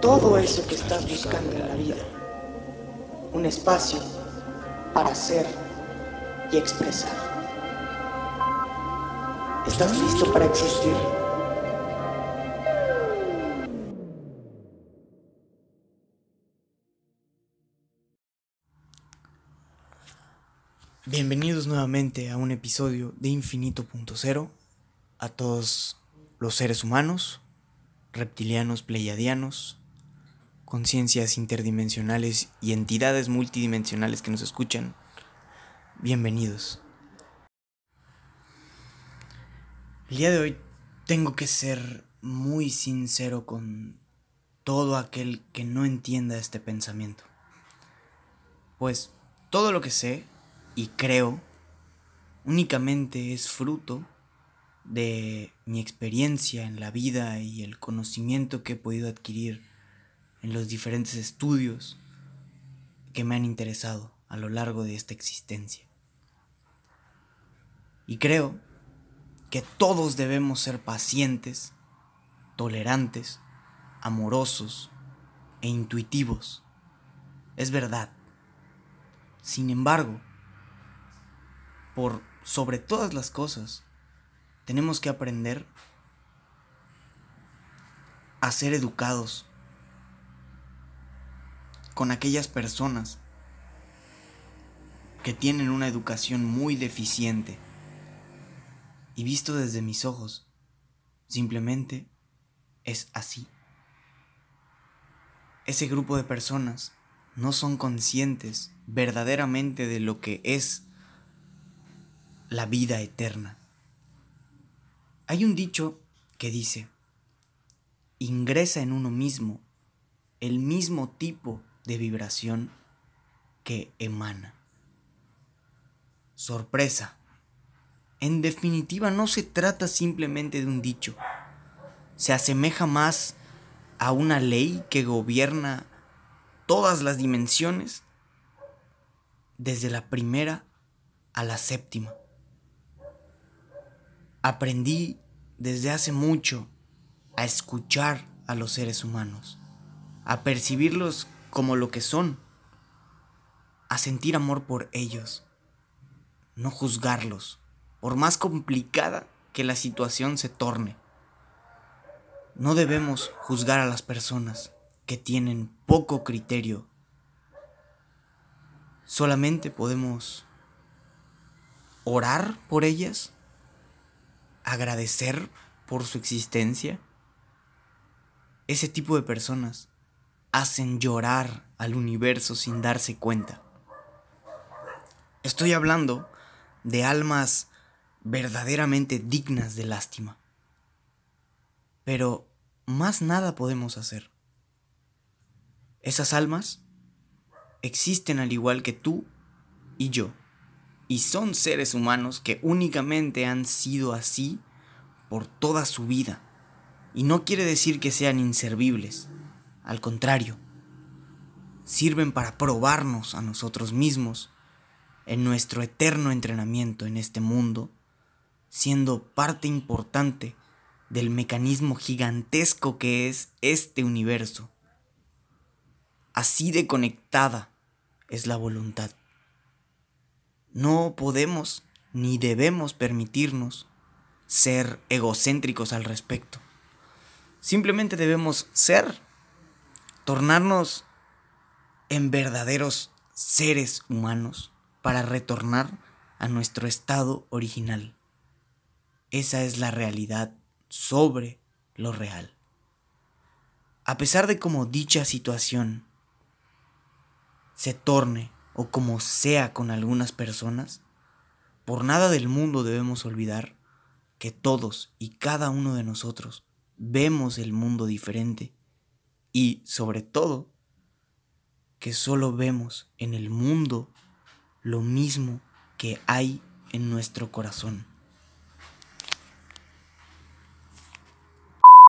todo eso que estás buscando en la vida. Un espacio para ser y expresar. ¿Estás listo para existir? Bienvenidos nuevamente a un episodio de Infinito.0 a todos los seres humanos, reptilianos, pleiadianos, conciencias interdimensionales y entidades multidimensionales que nos escuchan. Bienvenidos. El día de hoy tengo que ser muy sincero con todo aquel que no entienda este pensamiento. Pues todo lo que sé y creo únicamente es fruto de mi experiencia en la vida y el conocimiento que he podido adquirir en los diferentes estudios que me han interesado a lo largo de esta existencia. Y creo que todos debemos ser pacientes, tolerantes, amorosos e intuitivos. Es verdad. Sin embargo, por sobre todas las cosas, tenemos que aprender a ser educados con aquellas personas que tienen una educación muy deficiente. Y visto desde mis ojos, simplemente es así. Ese grupo de personas no son conscientes verdaderamente de lo que es la vida eterna. Hay un dicho que dice, ingresa en uno mismo el mismo tipo de vibración que emana. Sorpresa. En definitiva no se trata simplemente de un dicho. Se asemeja más a una ley que gobierna todas las dimensiones desde la primera a la séptima. Aprendí desde hace mucho a escuchar a los seres humanos, a percibirlos como lo que son, a sentir amor por ellos, no juzgarlos, por más complicada que la situación se torne. No debemos juzgar a las personas que tienen poco criterio. Solamente podemos orar por ellas agradecer por su existencia. Ese tipo de personas hacen llorar al universo sin darse cuenta. Estoy hablando de almas verdaderamente dignas de lástima. Pero más nada podemos hacer. Esas almas existen al igual que tú y yo y son seres humanos que únicamente han sido así por toda su vida. Y no quiere decir que sean inservibles, al contrario, sirven para probarnos a nosotros mismos en nuestro eterno entrenamiento en este mundo, siendo parte importante del mecanismo gigantesco que es este universo. Así de conectada es la voluntad. No podemos ni debemos permitirnos ser egocéntricos al respecto. Simplemente debemos ser, tornarnos en verdaderos seres humanos para retornar a nuestro estado original. Esa es la realidad sobre lo real. A pesar de cómo dicha situación se torne o como sea con algunas personas, por nada del mundo debemos olvidar que todos y cada uno de nosotros vemos el mundo diferente y, sobre todo, que solo vemos en el mundo lo mismo que hay en nuestro corazón.